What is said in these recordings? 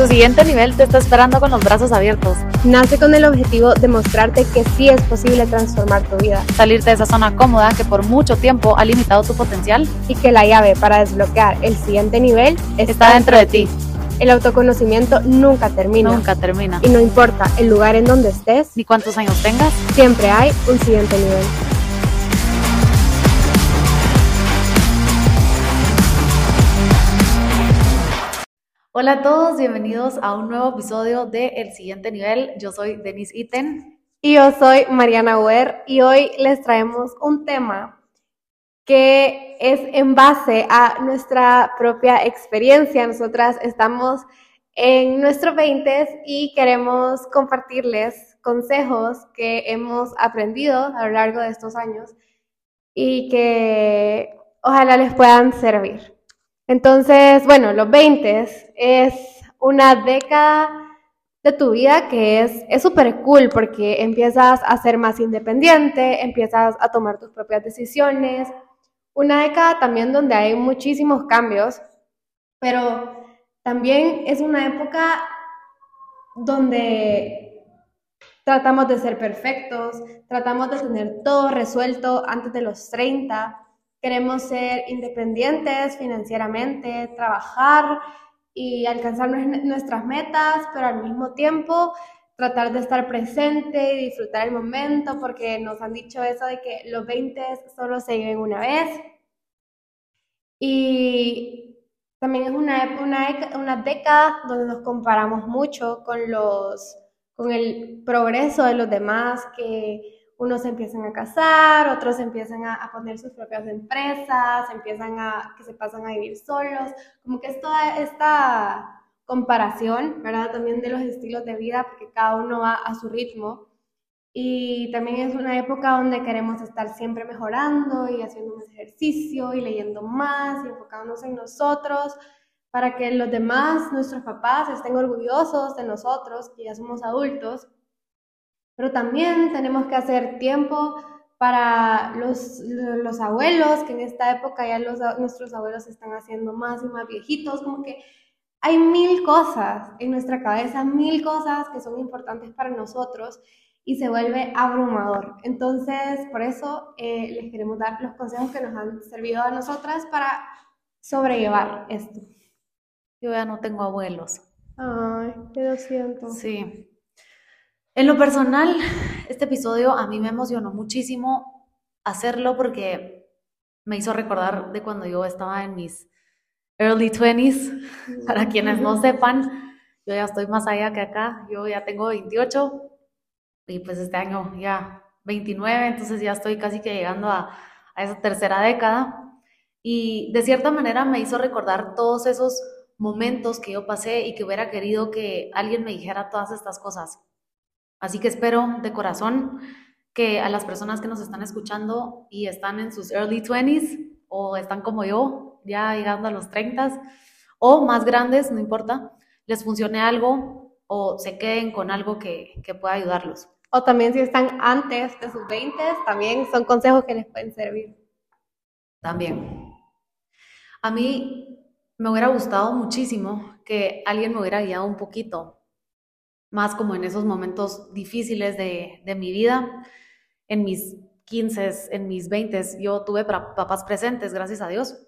Tu siguiente nivel te está esperando con los brazos abiertos. Nace con el objetivo de mostrarte que sí es posible transformar tu vida. Salirte de esa zona cómoda que por mucho tiempo ha limitado tu potencial. Y que la llave para desbloquear el siguiente nivel está, dentro de ti. El autoconocimiento nunca termina. Nunca termina. Y no importa el lugar en donde estés, ni cuántos años tengas, siempre hay un siguiente nivel. Hola a todos, bienvenidos a un nuevo episodio de El Siguiente Nivel. Yo soy Denise Iten. Y yo soy Mariana Uer y hoy les traemos un tema que es en base a nuestra propia experiencia. Nosotras estamos en nuestros 20 y queremos compartirles consejos que hemos aprendido a lo largo de estos años y que ojalá les puedan servir. Entonces, bueno, los 20 es una década de tu vida que es súper cool porque empiezas a ser más independiente, empiezas a tomar tus propias decisiones. Una década también donde hay muchísimos cambios, pero también es una época donde tratamos de ser perfectos, tratamos de tener todo resuelto antes de los 30 Queremos ser independientes financieramente, trabajar y alcanzar nuestras metas, pero al mismo tiempo tratar de estar presente y disfrutar el momento, porque nos han dicho eso de que los 20 solo se viven una vez. Y también es una, una, una década donde nos comparamos mucho con, los, con el progreso de los demás, que unos empiezan a casar, otros empiezan a, poner sus propias empresas, empiezan a, que se pasan a vivir solos, como que es toda esta comparación, ¿verdad? También de los estilos de vida, porque cada uno va a su ritmo. Y también es una época donde queremos estar siempre mejorando y haciendo más ejercicio y leyendo más y enfocándonos en nosotros para que los demás, nuestros papás, estén orgullosos de nosotros, que ya somos adultos pero también tenemos que hacer tiempo para los, los abuelos, que en esta época ya los, nuestros abuelos se están haciendo más y más viejitos, como que hay mil cosas en nuestra cabeza, mil cosas que son importantes para nosotros y se vuelve abrumador. Entonces, por eso eh, les queremos dar los consejos que nos han servido a nosotras para sobrellevar esto. Yo ya no tengo abuelos. Ay, qué lo siento. Sí, en lo personal, este episodio a mí me emocionó muchísimo hacerlo porque me hizo recordar de cuando yo estaba en mis early 20s. Para quienes no sepan, yo ya estoy más allá que acá. Yo ya tengo 28 y pues este año ya 29, entonces ya estoy casi que llegando a, a esa tercera década. Y de cierta manera me hizo recordar todos esos momentos que yo pasé y que hubiera querido que alguien me dijera todas estas cosas Así que espero de corazón que a las personas que nos están escuchando y están en sus early 20s o están como yo, ya llegando a los 30 o más grandes, no importa, les funcione algo o se queden con algo que, que pueda ayudarlos. O también si están antes de sus 20, también son consejos que les pueden servir. También. A mí me hubiera gustado muchísimo que alguien me hubiera guiado un poquito más como en esos momentos difíciles de, mi vida, en mis 15, en mis 20, yo tuve papás presentes, gracias a Dios,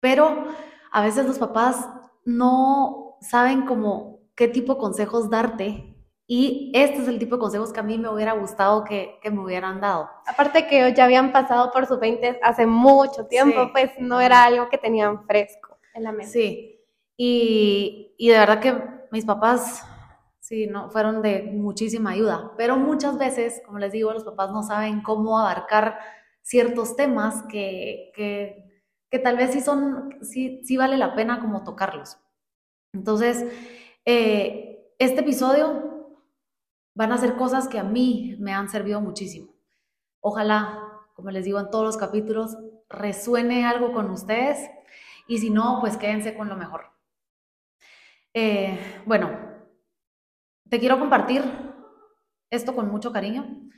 pero a veces los papás no saben como qué tipo de consejos darte y este es el tipo de consejos que a mí me hubiera gustado que, me hubieran dado. Aparte que ya habían pasado por sus 20 hace mucho tiempo, pues no era algo que tenían fresco en la mente. Sí, y, y de verdad que mis papás Sí, no, fueron de muchísima ayuda, pero muchas veces, como les digo, los papás no saben cómo abarcar ciertos temas que, que, tal vez sí son, sí, sí vale la pena como tocarlos. Entonces, eh, este episodio van a ser cosas que a mí me han servido muchísimo. Ojalá, como les digo en todos los capítulos, resuene algo con ustedes y si no, pues quédense con lo mejor. Eh, bueno, te quiero compartir esto con mucho cariño,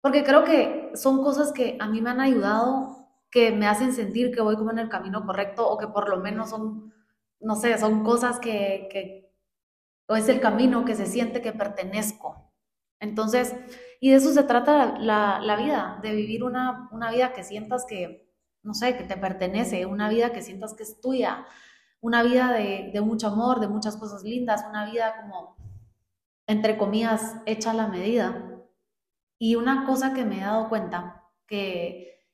porque creo que son cosas que a mí me han ayudado, que me hacen sentir que voy como en el camino correcto o que por lo menos son, no sé, son cosas que, o es el camino que se siente que pertenezco. Entonces, y de eso se trata la, vida, de vivir una, una vida que sientas que, no sé, que te pertenece, una vida que sientas que es tuya, una vida de, de mucho amor, de muchas cosas lindas, una vida como, entre comillas, hecha la medida. Y una cosa que me he dado cuenta, que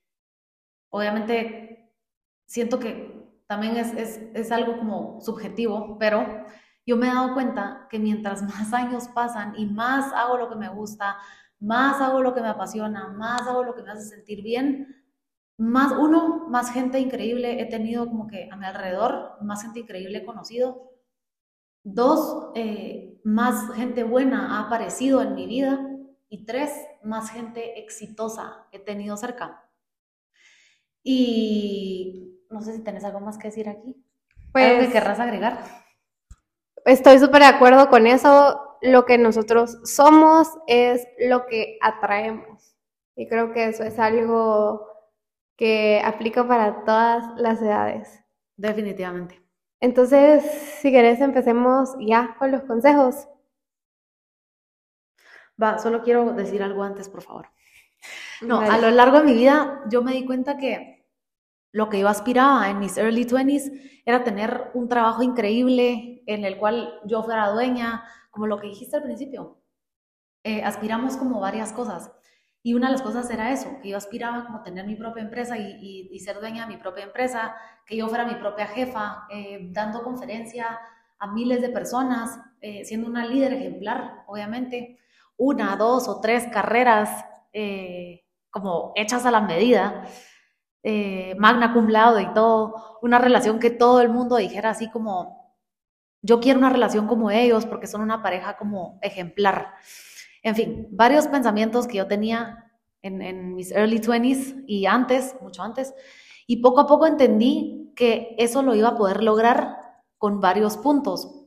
obviamente siento que también es, es, es algo como subjetivo, pero yo me he dado cuenta que mientras más años pasan y más hago lo que me gusta, más hago lo que me apasiona, más hago lo que me hace sentir bien, más uno, más gente increíble he tenido como que a mi alrededor, más gente increíble he conocido. Dos, eh, más gente buena ha aparecido en mi vida. Y tres, más gente exitosa he tenido cerca. Y no sé si tenés algo más que decir aquí. Pues, ¿Algo que querrás agregar? Estoy súper de acuerdo con eso. Lo que nosotros somos es lo que atraemos. Y creo que eso es algo que aplica para todas las edades. Definitivamente. Entonces, si querés, empecemos ya con los consejos. Va, solo quiero decir algo antes, por favor. No, a lo largo de mi vida yo me di cuenta que lo que yo aspiraba en mis early 20s era tener un trabajo increíble en el cual yo fuera dueña, como lo que dijiste al principio. Eh, aspiramos como varias cosas. Y una de las cosas era eso, que yo aspiraba como tener mi propia empresa y, ser dueña de mi propia empresa, que yo fuera mi propia jefa, eh, dando conferencia a miles de personas, eh, siendo una líder ejemplar, obviamente, una, dos o tres carreras eh, como hechas a la medida, magna cum laude y todo, una relación que todo el mundo dijera así como, yo quiero una relación como ellos porque son una pareja como ejemplar. En fin, varios pensamientos que yo tenía en, mis early 20s y antes, mucho antes, y poco a poco entendí que eso lo iba a poder lograr con varios puntos.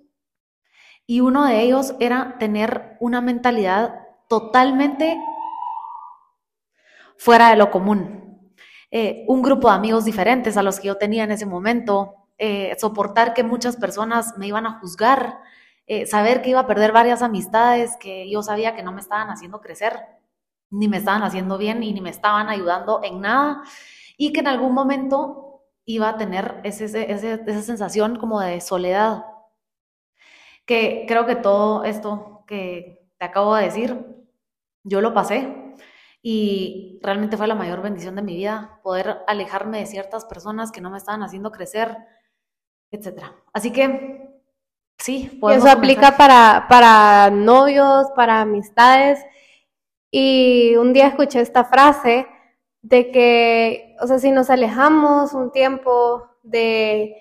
Y uno de ellos era tener una mentalidad totalmente fuera de lo común. Eh, un grupo de amigos diferentes a los que yo tenía en ese momento, eh, soportar que muchas personas me iban a juzgar, eh, saber que iba a perder varias amistades que yo sabía que no me estaban haciendo crecer, ni me estaban haciendo bien y ni me estaban ayudando en nada, y que en algún momento iba a tener esa sensación como de soledad. Que creo que todo esto que te acabo de decir, yo lo pasé y realmente fue la mayor bendición de mi vida, poder alejarme de ciertas personas que no me estaban haciendo crecer, etc. Así que Sí, eso aplica para, para novios, para amistades. Y un día escuché esta frase de que, o sea, si nos alejamos un tiempo de,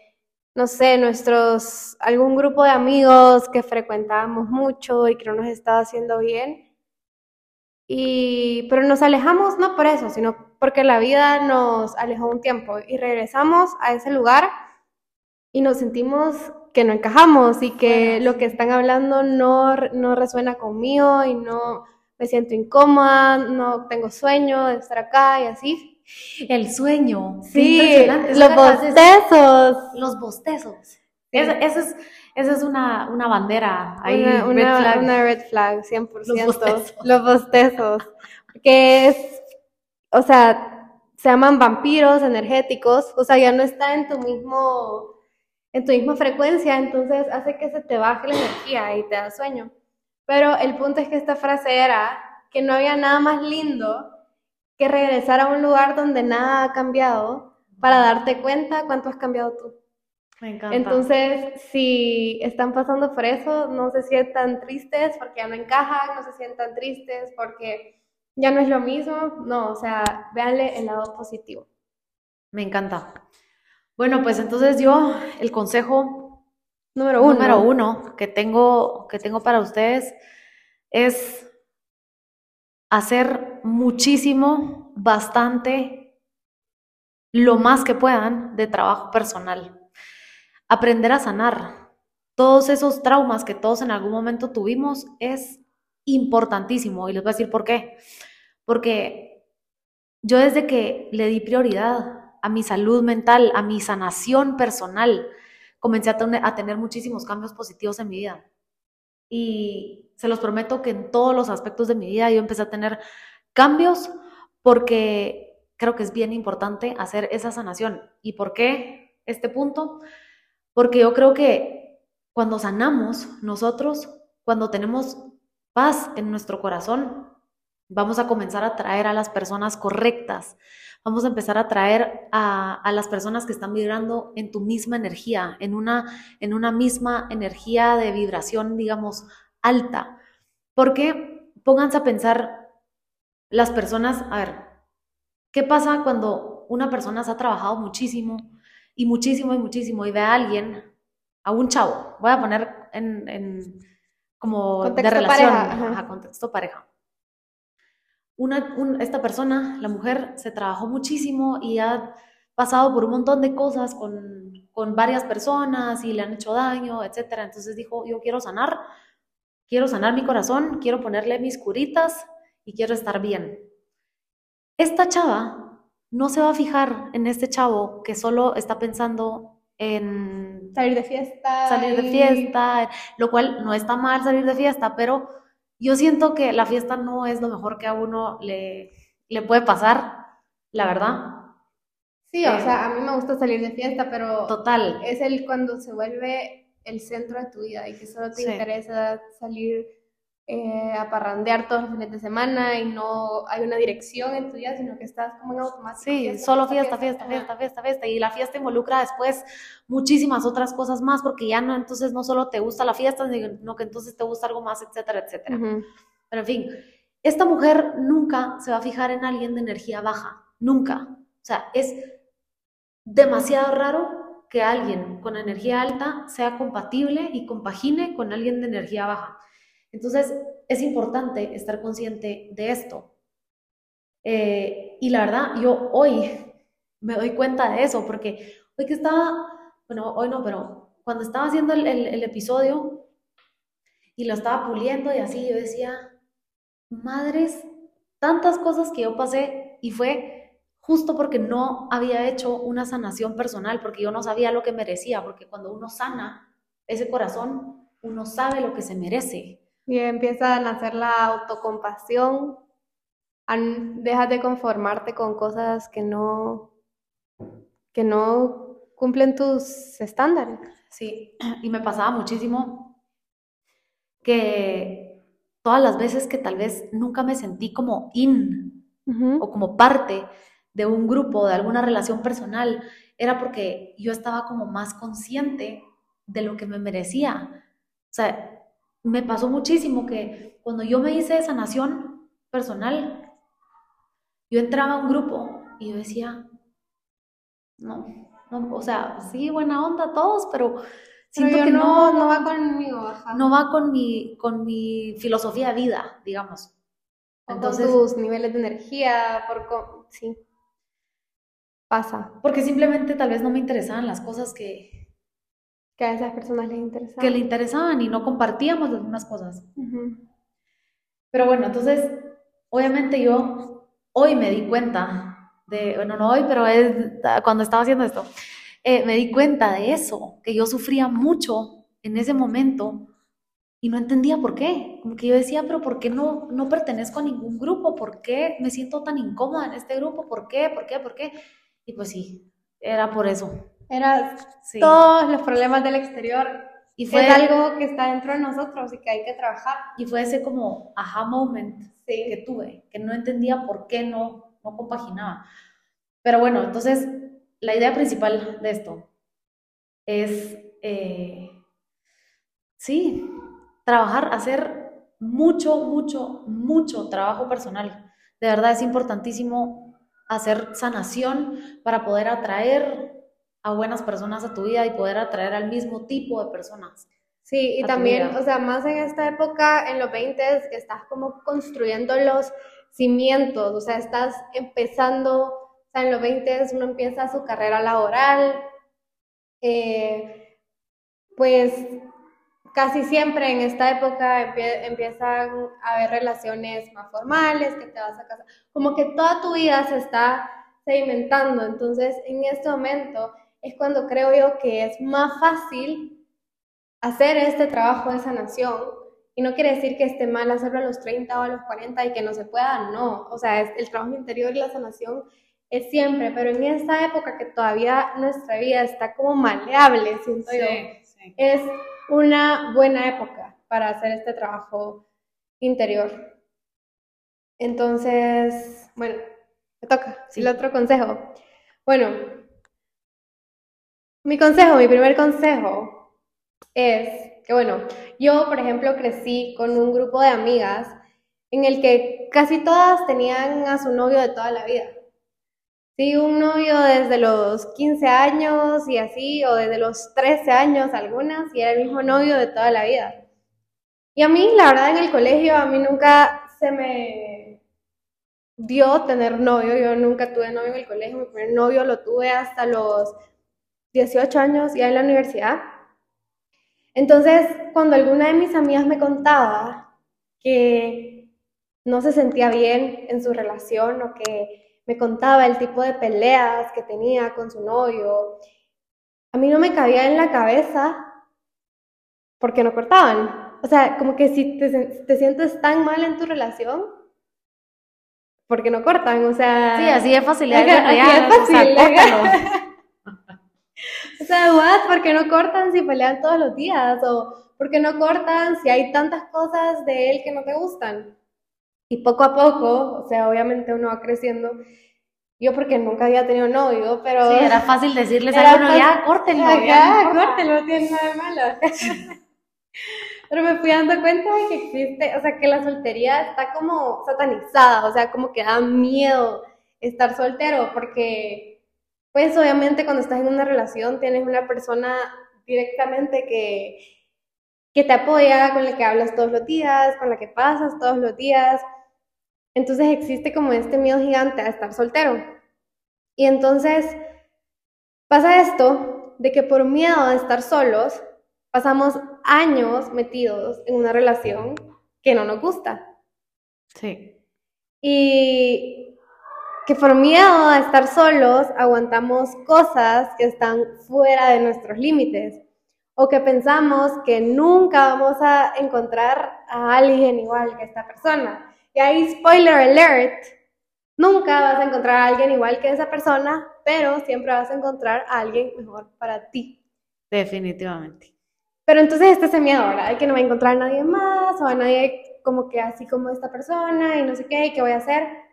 no sé, nuestros, algún grupo de amigos que frecuentábamos mucho y que no nos estaba haciendo bien, y, pero nos alejamos no por eso, sino porque la vida nos alejó un tiempo y regresamos a ese lugar y nos sentimos que no encajamos y que lo que están hablando no, no resuena conmigo y no me siento incómoda, no tengo sueño de estar acá y así. El sueño. Sí, los bostezos. Los bostezos. Esa, es, esa es una, una bandera. Ahí, una, red flag. una red flag, 100%. Los bostezos. Los bostezos. Que es, o sea, se llaman vampiros energéticos, o sea, ya no está en tu mismo en tu misma frecuencia, entonces hace que se te baje la energía y te da sueño. Pero el punto es que esta frase era que no había nada más lindo que regresar a un lugar donde nada ha cambiado para darte cuenta cuánto has cambiado tú. Me encanta. Entonces, si están pasando por eso, no se sientan tristes porque ya no encajan, no se sientan tristes porque ya no es lo mismo. No, o sea, véanle el lado positivo. Me encanta. Bueno, pues entonces yo, el consejo número uno, número uno que, tengo, que tengo para ustedes es hacer muchísimo, bastante, lo más que puedan de trabajo personal. Aprender a sanar todos esos traumas que todos en algún momento tuvimos es importantísimo. Y les voy a decir por qué. Porque yo desde que le di prioridad a mi salud mental, a mi sanación personal, comencé a, tener muchísimos cambios positivos en mi vida. y se los prometo que en todos los aspectos de mi vida yo empecé a tener cambios porque creo que es bien importante hacer esa sanación. ¿Y por qué este punto? Porque yo creo que cuando sanamos nosotros, cuando tenemos paz en nuestro corazón, vamos a comenzar a traer a las personas correctas, vamos a empezar a traer a, las personas que están vibrando en tu misma energía, en una, en una misma energía de vibración, digamos, alta. Porque pónganse a pensar las personas, a ver, ¿qué pasa cuando una persona se ha trabajado muchísimo y muchísimo y muchísimo y ve a alguien, a un chavo, voy a poner en, como de relación, a contexto pareja una, esta persona, la mujer, se trabajó muchísimo y ha pasado por un montón de cosas con, con varias personas y le han hecho daño, etc. Entonces dijo, yo quiero sanar, quiero sanar mi corazón, quiero ponerle mis curitas y quiero estar bien. Esta chava no se va a fijar en este chavo que solo está pensando en salir de fiesta. Salir de fiesta, lo cual no está mal salir de fiesta, pero yo siento que la fiesta no es lo mejor que a uno le, le puede pasar, la verdad. Sí, o sea, a mí me gusta salir de fiesta, pero total. es el cuando se vuelve el centro de tu vida y que solo te interesa salir eh, a parrandear todos los fines de semana y no hay una dirección en tu vida, sino que estás como en automático. Sí, solo fiesta, fiesta, fiesta, fiesta, fiesta, Y la fiesta involucra después muchísimas otras cosas más, porque ya no, entonces no solo te gusta la fiesta, sino que entonces te gusta algo más, etcétera, etcétera. Pero en fin, esta mujer nunca se va a fijar en alguien de energía baja, nunca. O sea, es demasiado raro que alguien con energía alta sea compatible y compagine con alguien de energía baja. Entonces, es importante estar consciente de esto. Eh, y la verdad, yo hoy me doy cuenta de eso, porque hoy que estaba, bueno, hoy no, pero cuando estaba haciendo el, el episodio y lo estaba puliendo y así, yo decía, madres, tantas cosas que yo pasé y fue justo porque no había hecho una sanación personal, porque yo no sabía lo que merecía, porque cuando uno sana ese corazón, uno sabe lo que se merece. Y empieza a nacer la autocompasión. Dejas de conformarte con cosas que no, que no cumplen tus estándares. Sí, y me pasaba muchísimo que todas las veces que tal vez nunca me sentí como in o como parte de un grupo, de alguna relación personal, era porque yo estaba como más consciente de lo que me merecía. O sea, me pasó muchísimo que cuando yo me hice sanación personal, yo entraba a un grupo y yo decía, no, no o sea, sí, buena onda todos, pero siento que no, no, va conmigo, no va con mi, con mi filosofía de vida, digamos. Entonces, con tus niveles de energía, por sí, pasa. Porque simplemente tal vez no me interesaban las cosas que, que a esas personas les interesaban. Que le interesaban y no compartíamos las mismas cosas. Pero bueno, entonces, obviamente yo hoy me di cuenta de, bueno, no hoy, pero es cuando estaba haciendo esto, eh, me di cuenta de eso, que yo sufría mucho en ese momento y no entendía por qué. Como que yo decía, pero ¿por qué no, no pertenezco a ningún grupo? ¿Por qué me siento tan incómoda en este grupo? ¿Por qué? ¿Por qué? ¿Por qué? Y pues sí, era por eso. Era todos los problemas del exterior. Y fue algo que está dentro de nosotros y que hay que trabajar. Y fue ese como aha moment que tuve, que no entendía por qué no, no compaginaba. Pero bueno, entonces la idea principal de esto es, eh, sí, trabajar, hacer mucho, mucho, mucho trabajo personal. De verdad es importantísimo hacer sanación para poder atraer a buenas personas a tu vida y poder atraer al mismo tipo de personas. Sí, y también, o sea, más en esta época, en los 20, que estás como construyendo los cimientos, o sea, estás empezando, o sea, en los 20 uno empieza su carrera laboral, eh, pues casi siempre en esta época empiezan a haber relaciones más formales, que te vas a casar, como que toda tu vida se está sedimentando, entonces en este momento es cuando creo yo que es más fácil hacer este trabajo de sanación Y no quiere decir que esté mal hacerlo a los 30 o a los 40 y que no se pueda, no. O sea, es, el trabajo interior y la sanación es siempre, pero en esta época que todavía nuestra vida está como maleable, siento yo, es una buena época para hacer este trabajo interior. Entonces, bueno, me toca. El otro consejo. Bueno, mi consejo, mi primer consejo es que, bueno, yo, por ejemplo, crecí con un grupo de amigas en el que casi todas tenían a su novio de toda la vida. Sí, un novio desde los 15 años y así, o desde los 13 años algunas, y era el mismo novio de toda la vida. Y a mí, la verdad, en el colegio, a mí nunca se me dio tener novio, yo nunca tuve novio en el colegio, mi primer novio lo tuve hasta los 18 años, ya en la universidad. Entonces, cuando alguna de mis amigas me contaba que no se sentía bien en su relación o que me contaba el tipo de peleas que tenía con su novio. A mí no me cabía en la cabeza porque no cortaban. O sea, como que si te, sientes tan mal en tu relación, porque no cortan, o sea... Sí, así de fácil. Así es fácil. O sea, what? ¿Por qué no cortan si pelean todos los días? ¿O por qué no cortan si hay tantas cosas de él que no te gustan? Y poco a poco, o sea, obviamente uno va creciendo. Yo porque nunca había tenido novio, pero... Sí, era fácil decirles a uno, ya, córtenlo. Ya, córtenlo, no tiene nada de malo. pero me fui dando cuenta de que existe, o sea, que la soltería está como satanizada, o sea, como que da miedo estar soltero, porque, pues obviamente cuando estás en una relación tienes una persona directamente que, que te apoya, con la que hablas todos los días, con la que pasas todos los días, entonces existe como este miedo gigante a estar soltero. Y entonces pasa esto de que por miedo a estar solos, pasamos años metidos en una relación que no nos gusta. Sí. Y que por miedo a estar solos aguantamos cosas que están fuera de nuestros límites o que pensamos que nunca vamos a encontrar a alguien igual que esta persona. Y ahí, spoiler alert, nunca vas a encontrar a alguien igual que esa persona, pero siempre vas a encontrar a alguien mejor para ti. Definitivamente. Pero entonces este es ese miedo, ¿verdad? De que no voy a encontrar a nadie más o a nadie como que así como esta persona y no sé qué, qué voy a hacer.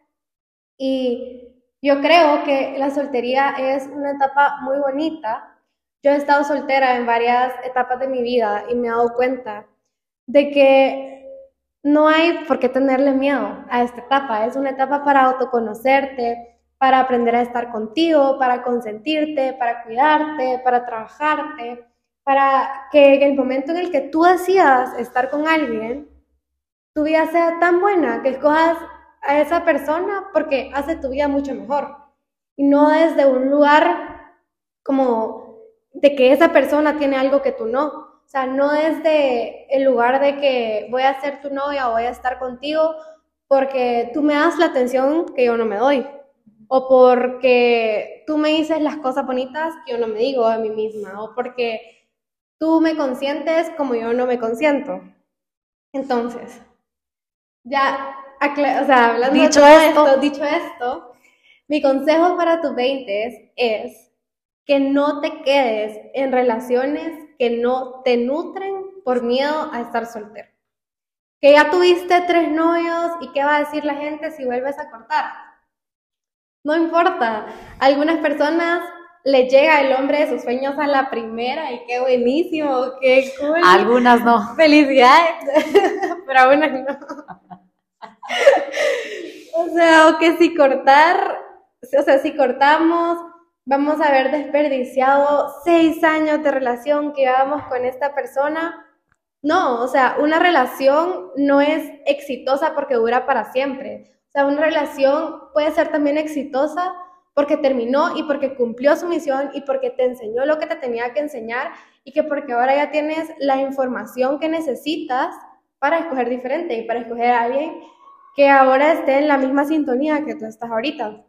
Y yo creo que la soltería es una etapa muy bonita. Yo he estado soltera en varias etapas de mi vida y me he dado cuenta de que no hay por qué tenerle miedo a esta etapa. Es una etapa para autoconocerte, para aprender a estar contigo, para consentirte, para cuidarte, para trabajarte, para que en el momento en el que tú decidas estar con alguien, tu vida sea tan buena que escojas a esa persona porque hace tu vida mucho mejor. Y no desde un lugar como de que esa persona tiene algo que tú no, o sea, no desde el lugar de que voy a ser tu novia o voy a estar contigo porque tú me das la atención que yo no me doy. O porque tú me dices las cosas bonitas que yo no me digo a mí misma. O porque tú me consientes como yo no me consiento. Entonces, ya, o sea, hablando dicho de esto, esto, dicho esto, mi consejo para tus 20 es que no te quedes en relaciones que no te nutren por miedo a estar soltero. Que ya tuviste tres novios y qué va a decir la gente si vuelves a cortar. No importa. algunas personas le llega el hombre de sus sueños a la primera y qué buenísimo, qué cool. Algunas no. Felicidades, pero algunas no. O sea, o que si cortar, o sea, si cortamos vamos a haber desperdiciado seis años de relación que llevamos con esta persona. No, o sea, una relación no es exitosa porque dura para siempre. O sea, una relación puede ser también exitosa porque terminó y porque cumplió su misión y porque te enseñó lo que te tenía que enseñar y que porque ahora ya tienes la información que necesitas para escoger diferente y para escoger a alguien que ahora esté en la misma sintonía que tú estás ahorita.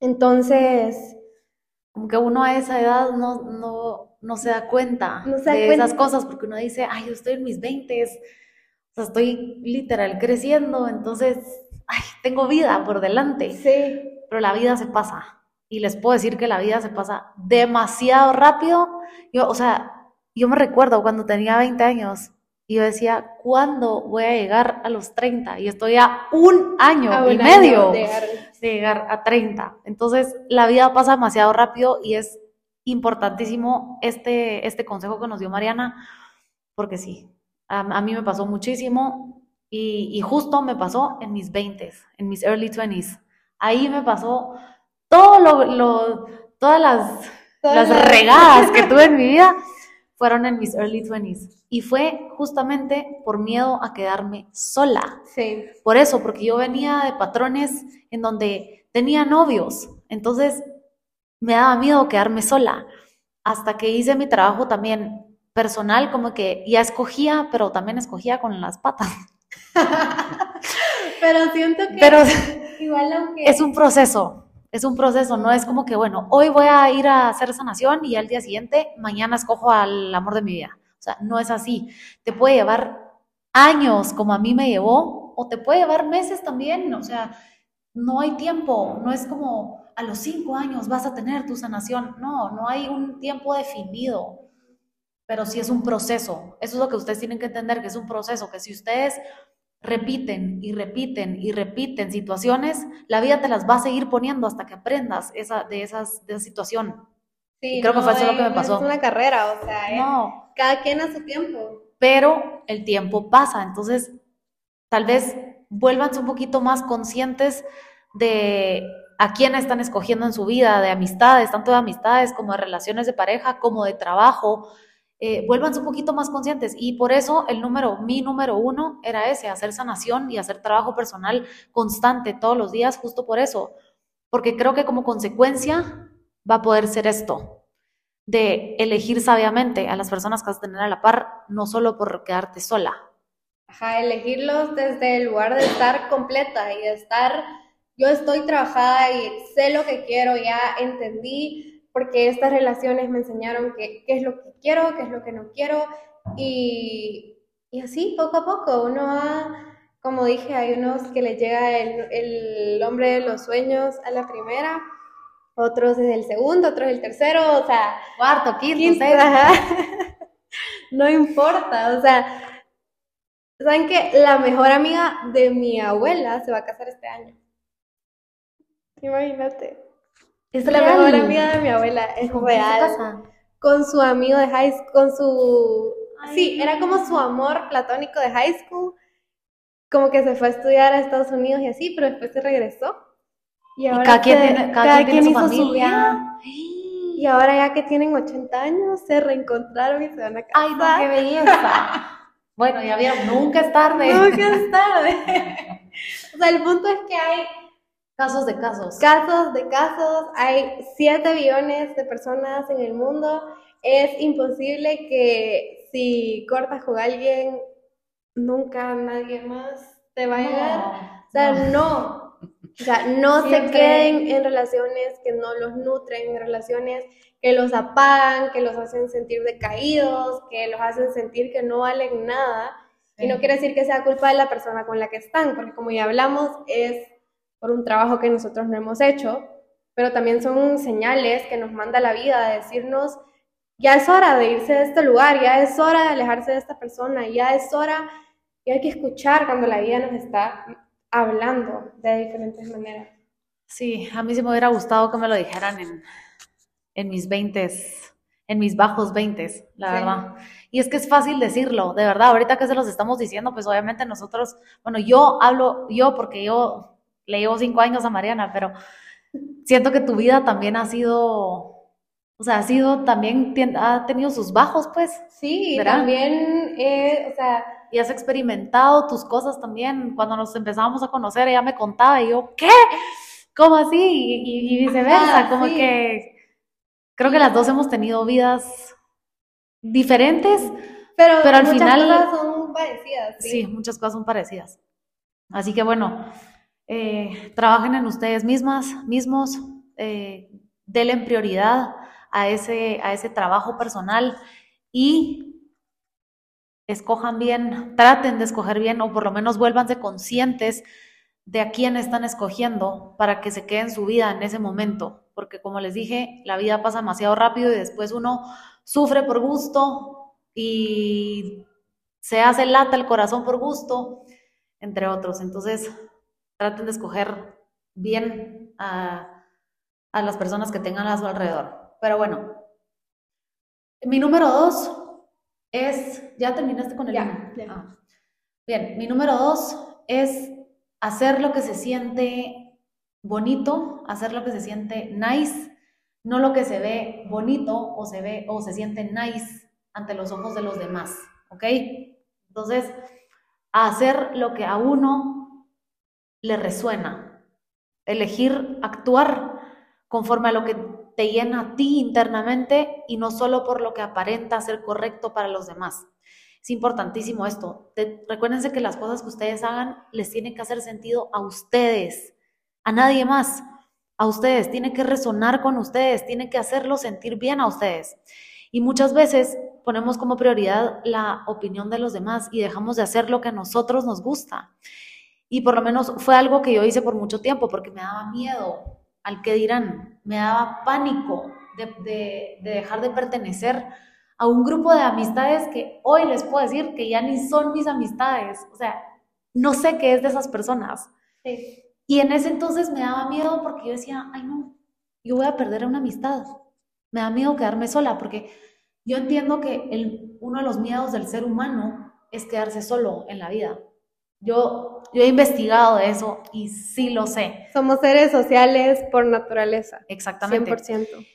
Entonces, como que uno a esa edad no, no, no se da cuenta de esas cosas, porque uno dice, ay, yo estoy en mis 20, O sea, estoy literal creciendo, entonces, ay, tengo vida por delante. Sí. Pero la vida se pasa. Y les puedo decir que la vida se pasa demasiado rápido. Yo, o sea, yo me recuerdo cuando tenía 20 años y yo decía, ¿cuándo voy a llegar a los 30? Y estoy a un año A y medio de llegar. de llegar a 30. Entonces, la vida pasa demasiado rápido y es importantísimo este, este consejo que nos dio Mariana, porque sí, a, a mí me pasó muchísimo y, y justo me pasó en mis 20s, en mis early 20s. Ahí me pasó todo lo, lo- todas las, Todas las- regadas que tuve en mi vida fueron en mis early 20s. Y fue justamente por miedo a quedarme sola. Sí. Por eso, porque yo venía de patrones en donde tenía novios, entonces me daba miedo quedarme sola, hasta que hice mi trabajo también personal, como que ya escogía, pero también escogía con las patas. Pero siento que Pero igual aunque es un proceso, es un proceso, no es como que, bueno, hoy voy a ir a hacer sanación y al día siguiente, mañana escojo al amor de mi vida. O sea, no es así. Te puede llevar años como a mí me llevó, o te puede llevar meses también. O sea, no hay tiempo, no es como a los cinco años vas a tener tu sanación. No, no hay un tiempo definido, pero sí es un proceso. Eso es lo que ustedes tienen que entender, que es un proceso, que si ustedes repiten y repiten y repiten situaciones, la vida te las va a seguir poniendo hasta que aprendas esa, de, esas, de esa situación. sí, y creo que fue eso lo que me no pasó. Es una carrera, o sea, No, cada quien a su tiempo. pero el tiempo pasa, entonces tal vez vuélvanse un poquito más conscientes de a quién están escogiendo en su vida, de amistades, tanto de amistades como de relaciones de pareja, como de trabajo. Eh, vuélvanse un poquito más conscientes y por eso el número, mi número uno era ese, hacer sanación y hacer trabajo personal constante todos los días, justo por eso, porque creo que como consecuencia va a poder ser esto, de elegir sabiamente a las personas que vas a tener a la par, no solo por quedarte sola. Ajá, elegirlos desde el lugar de estar completa y de estar, yo estoy trabajada y sé lo que quiero, ya entendí, porque estas relaciones me enseñaron qué es lo que quiero, qué es lo que no quiero, y, y así poco a poco uno va, como dije, hay unos que les llega el, el hombre de los sueños a la primera, otros desde el segundo, otros el tercero, o sea, Cuarto, quinto, Quinto, sexto. ajá. No importa, o sea, ¿saben que La mejor amiga de mi abuela se va a casar este año. Imagínate. Es la real. mejor amiga de mi abuela, es ¿Con real. casa? Con su amigo de high school, con su... Ay, Sí, era como su amor platónico de high school. Como que se fue a estudiar a Estados Unidos y así, pero después se regresó. Y Y ahora cada quien se- tiene, cada quien tiene su hizo familia. vida. Y ahora ya que tienen 80 años, se reencontraron y se van a casar. Ay, no, qué belleza. bueno, ya vieron, nunca es tarde. Nunca es tarde. o sea, el punto es que hay Casos de casos. casos de casos, hay 7 billones de personas en el mundo. Es imposible que si cortas con alguien, nunca nadie más te va a llegar. O sea, no. O sea, no se Siempre. queden en relaciones que no los nutren, en relaciones que los apagan, que los hacen sentir decaídos, que los hacen sentir que no valen nada. Y no quiere decir que sea culpa de la persona con la que están, porque como ya hablamos, es por un trabajo que nosotros no hemos hecho, pero también son señales que nos manda la vida de decirnos, ya es hora de irse de este lugar, ya es hora de alejarse de esta persona, ya es hora, y hay que escuchar cuando la vida nos está hablando de diferentes maneras. Sí, a mí sí me hubiera gustado que me lo dijeran en, en mis veintes, en mis bajos veintes, la Sí. verdad. Y es que es fácil decirlo, de verdad, ahorita que se los estamos diciendo, pues obviamente nosotros, bueno, yo hablo, yo porque yo le llevo cinco años a Mariana, pero siento que tu vida también ha sido, o sea, ha sido también, ha tenido sus bajos, pues, Sí, también, eh, o sea, y has experimentado tus cosas también. Cuando nos empezábamos a conocer, ella me contaba y yo, ¿qué? ¿Cómo así? Y, viceversa, Ajá, como sí. que creo que las dos hemos tenido vidas diferentes, pero, Pero al muchas final- cosas son parecidas, sí, sí. muchas cosas son parecidas. Así que bueno, eh, trabajen en ustedes mismas, mismos, eh, denle prioridad a ese, a ese trabajo personal y escojan bien, traten de escoger bien o por lo menos vuélvanse conscientes de a quién están escogiendo para que se queden su vida en ese momento. Porque como les dije, la vida pasa demasiado rápido y después uno sufre por gusto y se hace lata el corazón por gusto, entre otros. Entonces, traten de escoger bien a, a las personas que tengan a su alrededor. Pero bueno, mi número dos es, ¿ya terminaste con el Ya, ya. Ah. Bien, mi número dos es hacer lo que se siente bonito, hacer lo que se siente nice, no lo que se ve bonito o se ve o se siente nice ante los ojos de los demás, ¿ok? Entonces, hacer lo que a uno le resuena, elegir actuar conforme a lo que te llena a ti internamente y no solo por lo que aparenta ser correcto para los demás. Es importantísimo esto. Te, recuérdense que las cosas que ustedes hagan les tienen que hacer sentido a ustedes, a nadie más, a ustedes. Tiene que resonar con ustedes, tiene que hacerlo sentir bien a ustedes. Y muchas veces ponemos como prioridad la opinión de los demás y dejamos de hacer lo que a nosotros nos gusta. Y por lo menos fue algo que yo hice por mucho tiempo porque me daba miedo al que dirán, me daba pánico de, de, de dejar de pertenecer a un grupo de amistades que hoy les puedo decir que ya ni son mis amistades. O sea, no sé qué es de esas personas. Sí. Y en ese entonces me daba miedo porque yo decía, ay no, yo voy a perder una amistad. Me da miedo quedarme sola porque yo entiendo que el, uno de los miedos del ser humano es quedarse solo en la vida. Yo, yo he investigado de eso y sí lo sé. Somos seres sociales por naturaleza. Exactamente. 100%.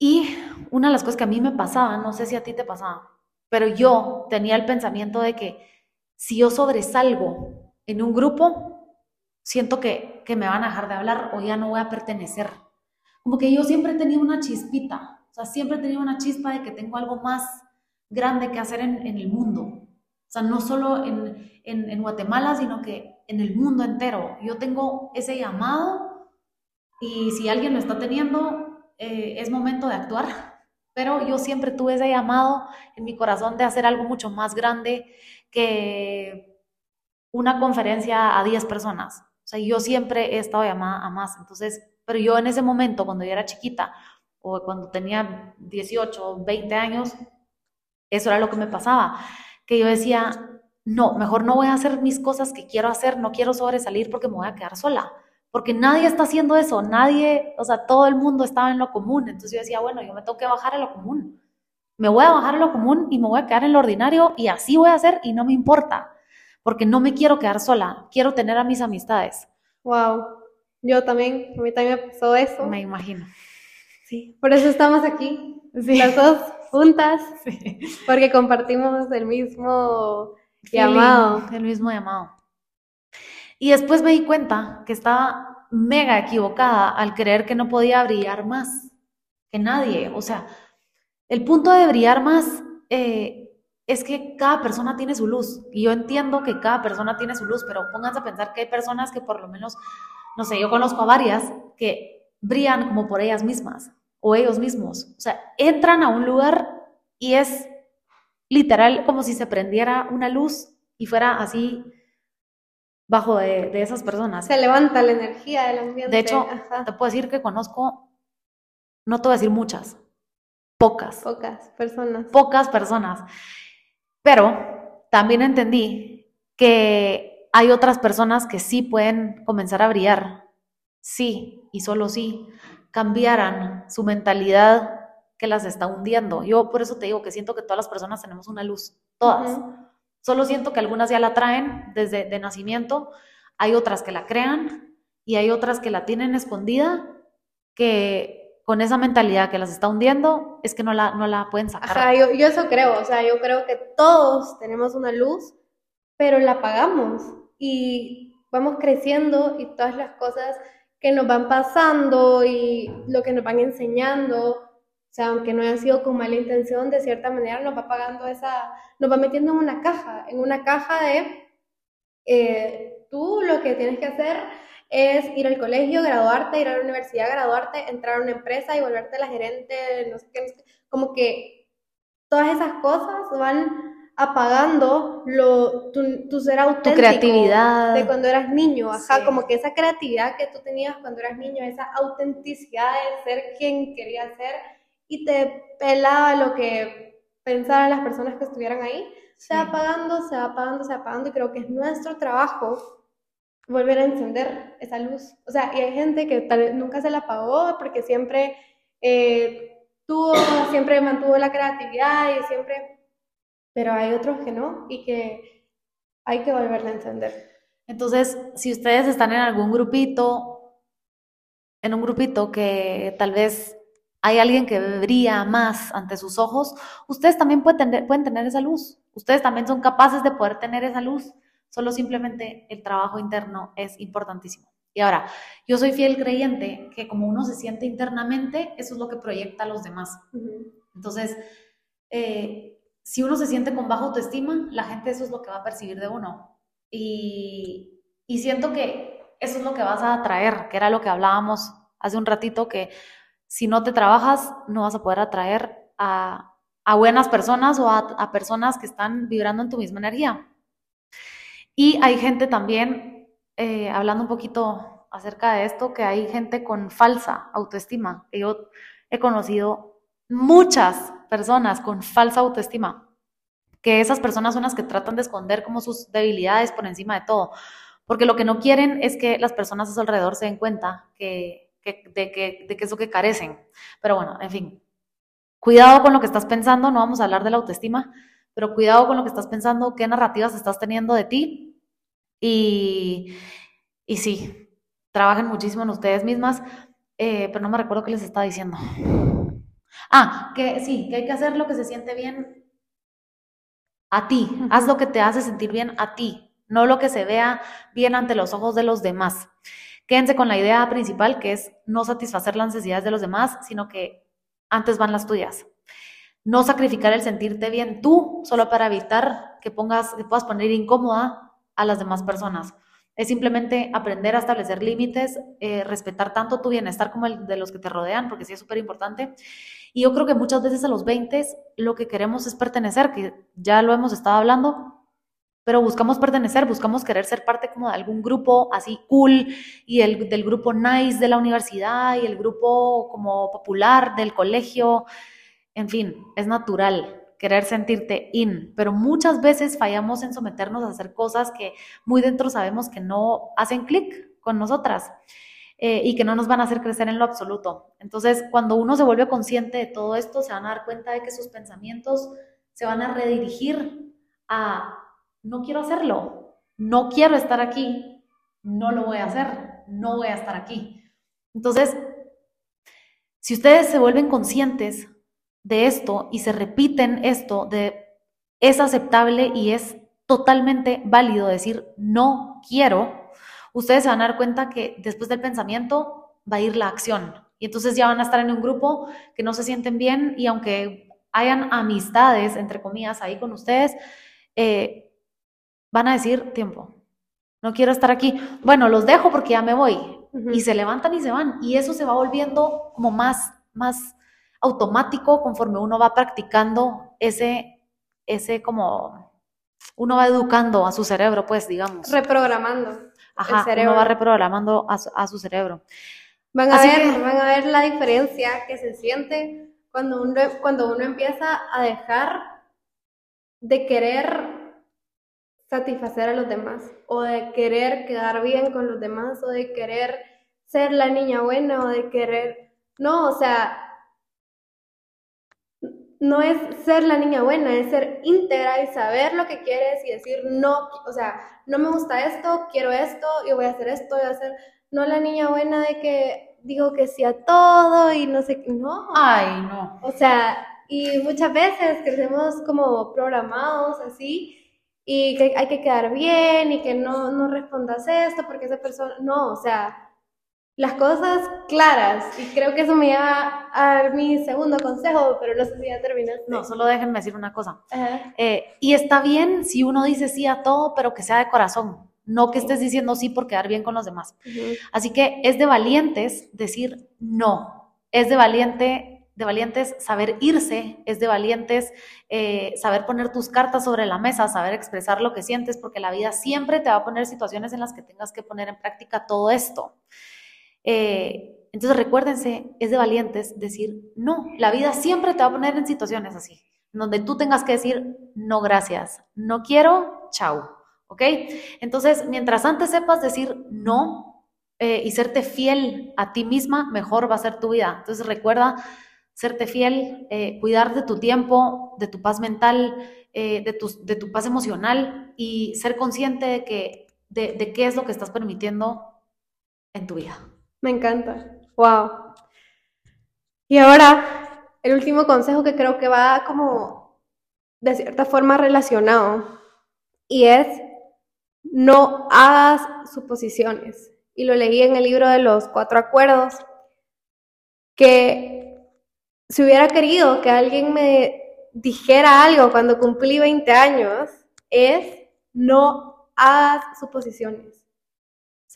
Y una de las cosas que a mí me pasaba, no sé si a ti te pasaba, pero yo tenía el pensamiento de que si yo sobresalgo en un grupo, siento que, que me van a dejar de hablar o ya no voy a pertenecer. Como que yo siempre tenía una chispita, o sea, siempre tenía una chispa de que tengo algo más grande que hacer en, en el mundo. O sea, no solo en, en, en Guatemala, sino que en el mundo entero. Yo tengo ese llamado y si alguien lo está teniendo, eh, es momento de actuar. Pero yo siempre tuve ese llamado en mi corazón de hacer algo mucho más grande que una conferencia a 10 personas. O sea, yo siempre he estado llamada a más. Entonces, pero yo en ese momento, cuando yo era chiquita, o cuando tenía 18 o 20 años, eso era lo que me pasaba. Que yo decía, no, mejor no voy a hacer mis cosas que quiero hacer, no quiero sobresalir porque me voy a quedar sola porque nadie está haciendo eso, nadie, o sea, todo el mundo estaba en lo común, entonces yo decía, bueno, yo me tengo que bajar a lo común, me voy a bajar a lo común y me voy a quedar en lo ordinario y así voy a hacer y no me importa, porque no me quiero quedar sola, quiero tener a mis amistades. Wow. Yo también, a mí también me pasó eso. Me imagino. Sí. Por eso estamos aquí, Sí. las dos juntas, Sí. porque compartimos el mismo llamado. El mismo llamado. Y después me di cuenta que estaba mega equivocada al creer que no podía brillar más que nadie. O sea, el punto de brillar más eh, es que cada persona tiene su luz. Y yo entiendo que cada persona tiene su luz, pero pónganse a pensar que hay personas que por lo menos, no sé, yo conozco a varias que brillan como por ellas mismas o ellos mismos. O sea, entran a un lugar y es literal como si se prendiera una luz y fuera así bajo de, de esas personas. Se levanta la energía del ambiente. De hecho, Ajá. te puedo decir que conozco, no te voy a decir muchas, pocas, pocas personas. pocas personas. Pero también entendí que hay otras personas que sí pueden comenzar a brillar, sí, y solo sí, cambiaran su mentalidad que las está hundiendo. Yo por eso te digo que siento que todas las personas tenemos una luz, todas. Solo siento que algunas ya la traen desde de nacimiento, hay otras que la crean y hay otras que la tienen escondida, que con esa mentalidad que las está hundiendo es que no la, no la pueden sacar. Ajá, yo, yo eso creo, o sea, yo creo que todos tenemos una luz, pero la apagamos y vamos creciendo y todas las cosas que nos van pasando y lo que nos van enseñando, o sea, aunque no haya sido con mala intención, de cierta manera nos va apagando esa, nos va metiendo en una caja, en una caja de eh, tú lo que tienes que hacer es ir al colegio, graduarte, ir a la universidad, graduarte, entrar a una empresa y volverte la gerente, no sé qué, no sé qué. como que todas esas cosas van apagando lo, tu, tu ser auténtico. creatividad. De cuando eras niño, ajá, Sí. como que esa creatividad que tú tenías cuando eras niño, esa autenticidad de ser quien querías ser y te pelaba lo que pensaran las personas que estuvieran ahí, se va apagando, se va apagando, se va apagando y creo que es nuestro trabajo volver a encender esa luz. O sea, y hay gente que tal vez nunca se la apagó porque siempre eh, tuvo, siempre mantuvo la creatividad y siempre, pero hay otros que no y que hay que volverla a encender. Entonces, si ustedes están en algún grupito, en un grupito que tal vez hay alguien que brilla más ante sus ojos, ustedes también pueden tener, pueden tener esa luz. Ustedes también son capaces de poder tener esa luz. Solo simplemente el trabajo interno es importantísimo. Y ahora, yo soy fiel creyente que como uno se siente internamente, eso es lo que proyecta a los demás. Entonces, eh, si uno se siente con baja autoestima, la gente eso es lo que va a percibir de uno. Y, y siento que eso es lo que vas a atraer, que era lo que hablábamos hace un ratito, que si no te trabajas, no vas a poder atraer a, a buenas personas o a, personas que están vibrando en tu misma energía. Y hay gente también, eh, hablando un poquito acerca de esto, que hay gente con falsa autoestima. Yo he conocido muchas personas con falsa autoestima, que esas personas son las que tratan de esconder como sus debilidades por encima de todo, porque lo que no quieren es que las personas a su alrededor se den cuenta que, de, que, de que es lo que carecen. Pero bueno, en fin, cuidado con lo que estás pensando, no vamos a hablar de la autoestima, pero cuidado con lo que estás pensando, qué narrativas estás teniendo de ti y, y sí, trabajen muchísimo en ustedes mismas, eh, pero no me recuerdo qué les estaba diciendo. Ah, que sí, que hay que hacer lo que se siente bien a ti. Haz lo que te hace sentir bien a ti, no lo que se vea bien ante los ojos de los demás. Quédense con la idea principal, que es no satisfacer las necesidades de los demás, sino que antes van las tuyas. No sacrificar el sentirte bien tú solo para evitar que, pongas, que puedas poner incómoda a las demás personas. Es simplemente aprender a establecer límites, eh, respetar tanto tu bienestar como el de los que te rodean, porque sí es súper importante. Y yo creo que muchas veces a los 20 lo que queremos es pertenecer, que ya lo hemos estado hablando, pero buscamos pertenecer, buscamos querer ser parte como de algún grupo así cool y el, del grupo nice de la universidad y el grupo como popular del colegio. En fin, es natural querer sentirte in, pero muchas veces fallamos en someternos a hacer cosas que muy dentro sabemos que no hacen clic con nosotras eh, y que no nos van a hacer crecer en lo absoluto. Entonces, cuando uno se vuelve consciente de todo esto, se van a dar cuenta de que sus pensamientos se van a redirigir a no quiero hacerlo, no quiero estar aquí, no lo voy a hacer, no voy a estar aquí. Entonces, si ustedes se vuelven conscientes de esto y se repiten esto, de es aceptable y es totalmente válido decir no quiero, ustedes se van a dar cuenta que después del pensamiento va a ir la acción. Y entonces ya van a estar en un grupo que no se sienten bien y aunque hayan amistades, entre comillas, ahí con ustedes, eh, van a decir tiempo. No quiero estar aquí. Bueno, los dejo porque ya me voy. Y se levantan y se van. Y eso se va volviendo como más, más automático conforme uno va practicando ese, ese como, uno va educando a su cerebro, pues, digamos. Reprogramando. Ajá, cerebro. uno va reprogramando a su, a su cerebro. Van a, Así ver, que- van a ver la diferencia que se siente cuando uno, cuando uno empieza a dejar de querer satisfacer a los demás o de querer quedar bien con los demás o de querer ser la niña buena o de querer... No, o sea, no es ser la niña buena, es ser íntegra y saber lo que quieres y decir no, o sea, no me gusta esto, quiero esto, yo voy a hacer esto, voy a hacer, no la niña buena de que digo que sí a todo y no sé qué, no. Ay, no. O sea, y muchas veces crecemos como programados así y que hay que quedar bien y que no, no respondas esto porque esa persona, no, o sea, las cosas claras. Y creo que eso me lleva a mi segundo consejo, pero no sé si ya terminaste. No, solo déjenme decir una cosa. Eh, y está bien si uno dice sí a todo, pero que sea de corazón, no que estés diciendo sí por quedar bien con los demás. Así que es de valientes decir no, es de valiente de valientes saber irse, es de valientes eh, saber poner tus cartas sobre la mesa, saber expresar lo que sientes, porque la vida siempre te va a poner situaciones en las que tengas que poner en práctica todo esto. Eh, entonces recuérdense, es de valientes decir no. La vida siempre te va a poner en situaciones así, donde tú tengas que decir no gracias, no quiero, chao. ¿Ok? Entonces, mientras antes sepas decir no eh, y serte fiel a ti misma, mejor va a ser tu vida. Entonces, recuerda serte fiel, eh, cuidar de tu tiempo, de tu paz mental, de, tu, de, tu, paz emocional y ser consciente de, que, de qué es lo que estás permitiendo en tu vida. Me encanta. Wow. Y ahora, el último consejo que creo que va como de cierta forma relacionado y es no hagas suposiciones. Y lo leí en el libro de los cuatro acuerdos, que si hubiera querido que alguien me dijera algo cuando cumplí 20 años, es no hagas suposiciones.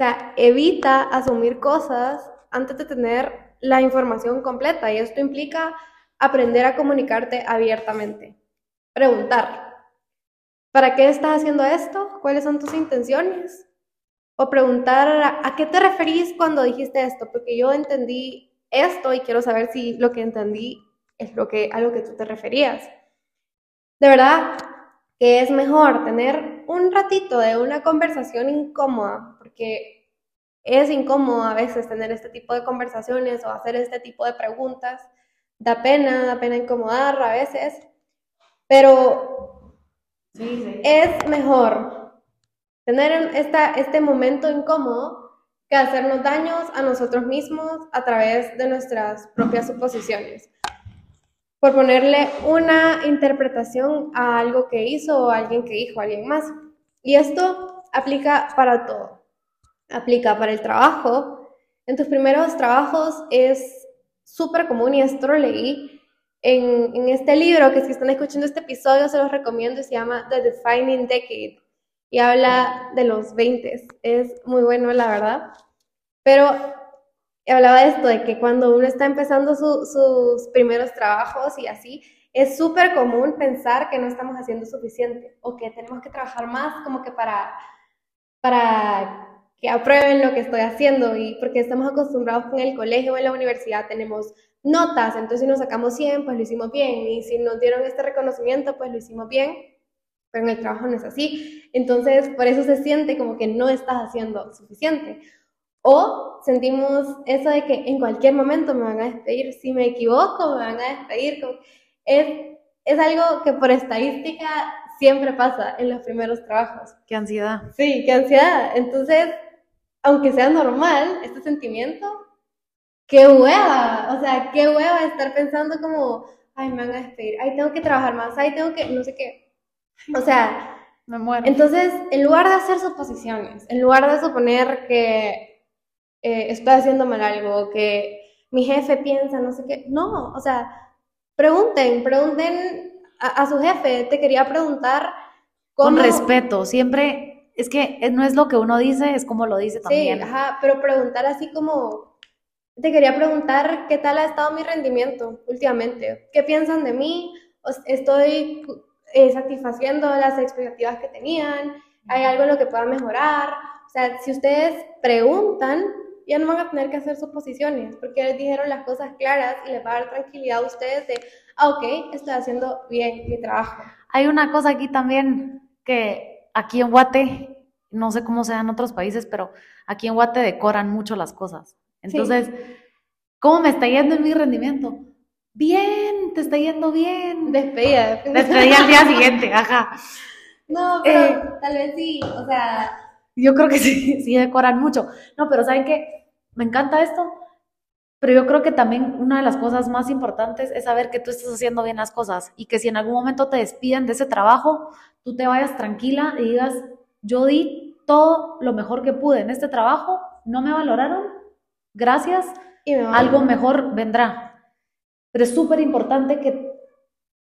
Sea, evita asumir cosas antes de tener la información completa y esto implica aprender a comunicarte abiertamente. Preguntar, ¿para qué estás haciendo esto? ¿Cuáles son tus intenciones? O preguntar, ¿a qué te referís cuando dijiste esto? Porque yo entendí esto y quiero saber si lo que entendí es lo que, a lo que tú te referías. De verdad que es mejor tener un ratito de una conversación incómoda, porque es incómodo a veces tener este tipo de conversaciones o hacer este tipo de preguntas. Da pena, da pena incomodar a veces, pero es mejor tener esta, este momento incómodo que hacernos daños a nosotros mismos a través de nuestras propias suposiciones. Por ponerle una interpretación a algo que hizo o a alguien que dijo, a alguien más. Y esto aplica para todo aplica para el trabajo. En tus primeros trabajos es súper común y esto lo leí en, este libro, que si están escuchando este episodio se los recomiendo, se llama The Defining Decade y habla de los 20. Es muy bueno, la verdad. Pero hablaba de esto, de que cuando uno está empezando sus primeros trabajos y así, es súper común pensar que no estamos haciendo suficiente o que tenemos que trabajar más como que para, para que aprueben lo que estoy haciendo y porque estamos acostumbrados con el colegio o en la universidad tenemos notas, entonces si nos sacamos 100, pues lo hicimos bien y si nos dieron este reconocimiento, pues lo hicimos bien, pero en el trabajo no es así. Entonces, por eso se siente como que no estás haciendo suficiente. O sentimos eso de que en cualquier momento me van a despedir, si me equivoco, me van a despedir. Es, es algo que por estadística siempre pasa en los primeros trabajos. Qué ansiedad. Sí, qué ansiedad. Entonces, aunque sea normal, este sentimiento, qué hueva, o sea, qué hueva estar pensando como, ay, me van a despedir, ay, tengo que trabajar más, ay, tengo que, no sé qué. O sea, me muero. Entonces, en lugar de hacer suposiciones, en lugar de suponer que eh, estoy haciendo mal algo, que mi jefe piensa, no sé qué, no, o sea, pregunten, pregunten a, a su jefe, te quería preguntar cómo... Con respeto, siempre es que no es lo que uno dice, es como lo dice también. Sí, ajá, pero preguntar así como, te quería preguntar qué tal ha estado mi rendimiento últimamente, qué piensan de mí, estoy eh, satisfaciendo las expectativas que tenían, hay algo en lo que pueda mejorar, o sea, si ustedes preguntan, ya no van a tener que hacer suposiciones, porque les dijeron las cosas claras y les va a dar tranquilidad a ustedes de, ah, ok, estoy haciendo bien mi trabajo. Hay una cosa aquí también que aquí en Guate, no sé cómo sea en otros países, pero aquí en Guate decoran mucho las cosas. Entonces, ¿cómo me está yendo en mi rendimiento? Bien, te está yendo bien. Despedida. Despedida al día siguiente, ajá. No, pero eh, tal vez sí, o sea. Yo creo que sí, sí decoran mucho. No, pero ¿saben qué? Me encanta esto, pero yo creo que también una de las cosas más importantes es saber que tú estás haciendo bien las cosas y que si en algún momento te despiden de ese trabajo, tú te vayas tranquila y digas, yo di todo lo mejor que pude en este trabajo, no me valoraron, gracias, y algo mejor vendrá. Pero es súper importante que,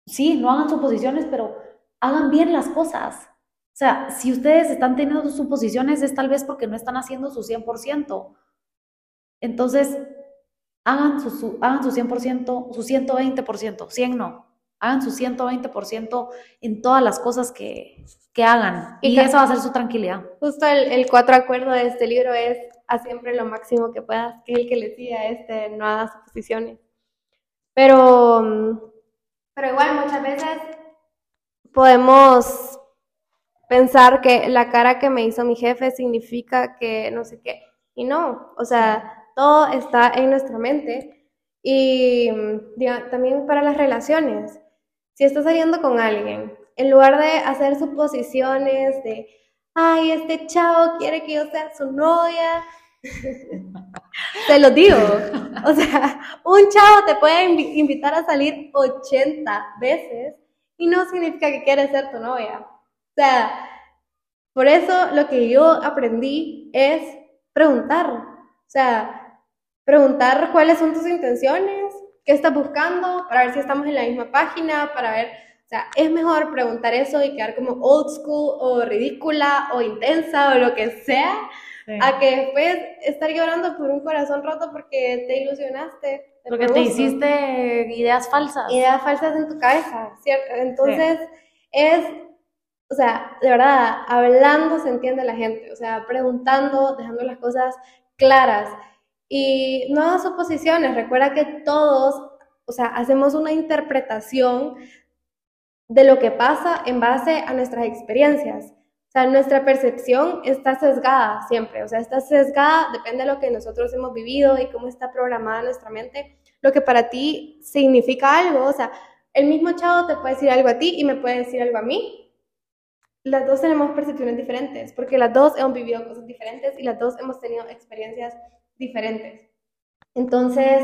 sí, no hagan suposiciones, pero hagan bien las cosas. O sea, si ustedes están teniendo sus suposiciones es tal vez porque no están haciendo su 100%. Entonces, hagan su, su- hagan su 100%, su 120%, 100 no, hagan su 120% en todas las cosas que, que hagan. Y Y, esa va a ser su tranquilidad. Justo el, el cuatro acuerdo de este libro es haz siempre lo máximo que puedas, que es el que le sigue a este, no hagas suposiciones. Pero, mm, pero igual muchas veces podemos pensar que la cara que me hizo mi jefe significa que no sé qué. Y no, o sea, todo está en nuestra mente. Y mm, también para las relaciones. Si estás saliendo con alguien, en lugar de hacer suposiciones de, ay, este chavo quiere que yo sea su novia, te lo digo. O sea, un chavo te puede invi- invitar a salir 80 veces y no significa que quiere ser tu novia. O sea, por eso lo que yo aprendí es preguntar. O sea, preguntar cuáles son tus intenciones, qué estás buscando, para ver si estamos en la misma página, para ver, o sea, es mejor preguntar eso y quedar como old school o ridícula o intensa o lo que sea, a que después estar llorando por un corazón roto porque te ilusionaste. de Porque por te hiciste ideas falsas. ideas falsas en tu cabeza, ¿cierto? Entonces, es, o sea, de verdad, hablando se entiende la gente, o sea, preguntando, dejando las cosas claras y no hagas suposiciones, recuerda que todos, o sea, hacemos una interpretación de lo que pasa en base a nuestras experiencias. O sea, nuestra percepción está sesgada siempre, o sea, está sesgada, depende de lo que nosotros hemos vivido y cómo está programada nuestra mente, lo que para ti significa algo, o sea, el mismo chavo te puede decir algo a ti y me puede decir algo a mí. Las dos tenemos percepciones diferentes, porque las dos hemos vivido cosas diferentes y las dos hemos tenido experiencias diferentes. Entonces,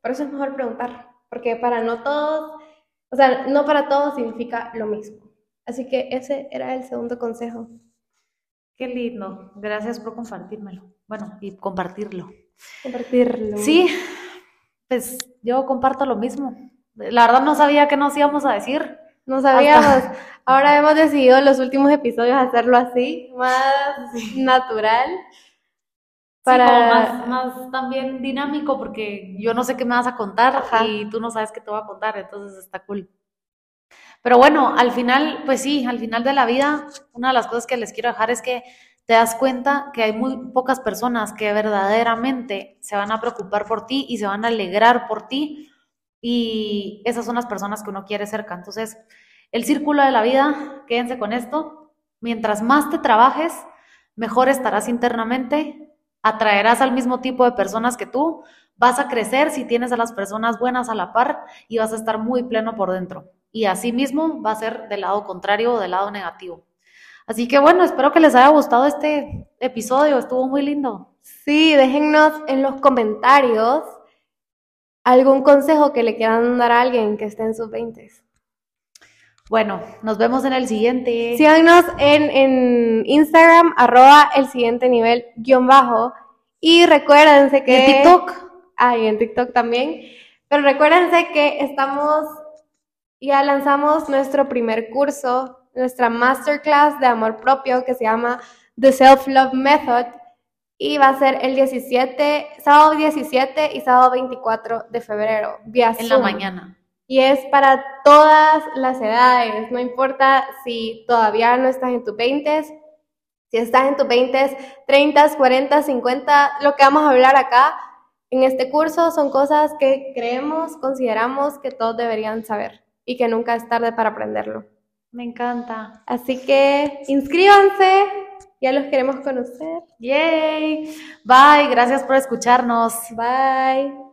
por eso es mejor preguntar, porque para no todos, o sea, no para todos significa lo mismo. Así que ese era el segundo consejo. Qué lindo. Gracias por compartírmelo. Bueno, y compartirlo. Compartirlo. Sí, pues yo comparto lo mismo. La verdad no sabía qué nos íbamos a decir. No sabíamos. Ahora hemos decidido los últimos episodios hacerlo así, más natural. Para... Más, más también dinámico, porque yo no sé qué me vas a contar Ajá. y tú no sabes qué te voy a contar, entonces está cool. Pero bueno, al final, pues sí, al final de la vida, una de las cosas que les quiero dejar es que te das cuenta que hay muy pocas personas que verdaderamente se van a preocupar por ti y se van a alegrar por ti. Y esas son las personas que uno quiere cerca. Entonces, el círculo de la vida, quédense con esto. Mientras más te trabajes, mejor estarás internamente, atraerás al mismo tipo de personas que tú, vas a crecer si tienes a las personas buenas a la par y vas a estar muy pleno por dentro. Y así mismo va a ser del lado contrario o del lado negativo. Así que bueno, espero que les haya gustado este episodio, estuvo muy lindo. Sí, déjennos en los comentarios algún consejo que le quieran dar a alguien que esté en sus 20. Bueno, nos vemos en el siguiente. Síganos en, en Instagram, arroba el siguiente nivel guion bajo. Y recuérdense que... en TikTok. Ah, y en TikTok también. Pero recuérdense que estamos, ya lanzamos nuestro primer curso, nuestra masterclass de amor propio que se llama The Self Love Method. Y va a ser el 17, sábado 17 y sábado 24 de febrero, vía En la mañana. Y es para todas las edades, no importa si todavía no estás en tus 20, si estás en tus 20, 30, 40, 50, lo que vamos a hablar acá en este curso son cosas que creemos, consideramos que todos deberían saber y que nunca es tarde para aprenderlo. Me encanta. Así que inscríbanse, ya los queremos conocer. Yay. Bye, gracias por escucharnos. Bye.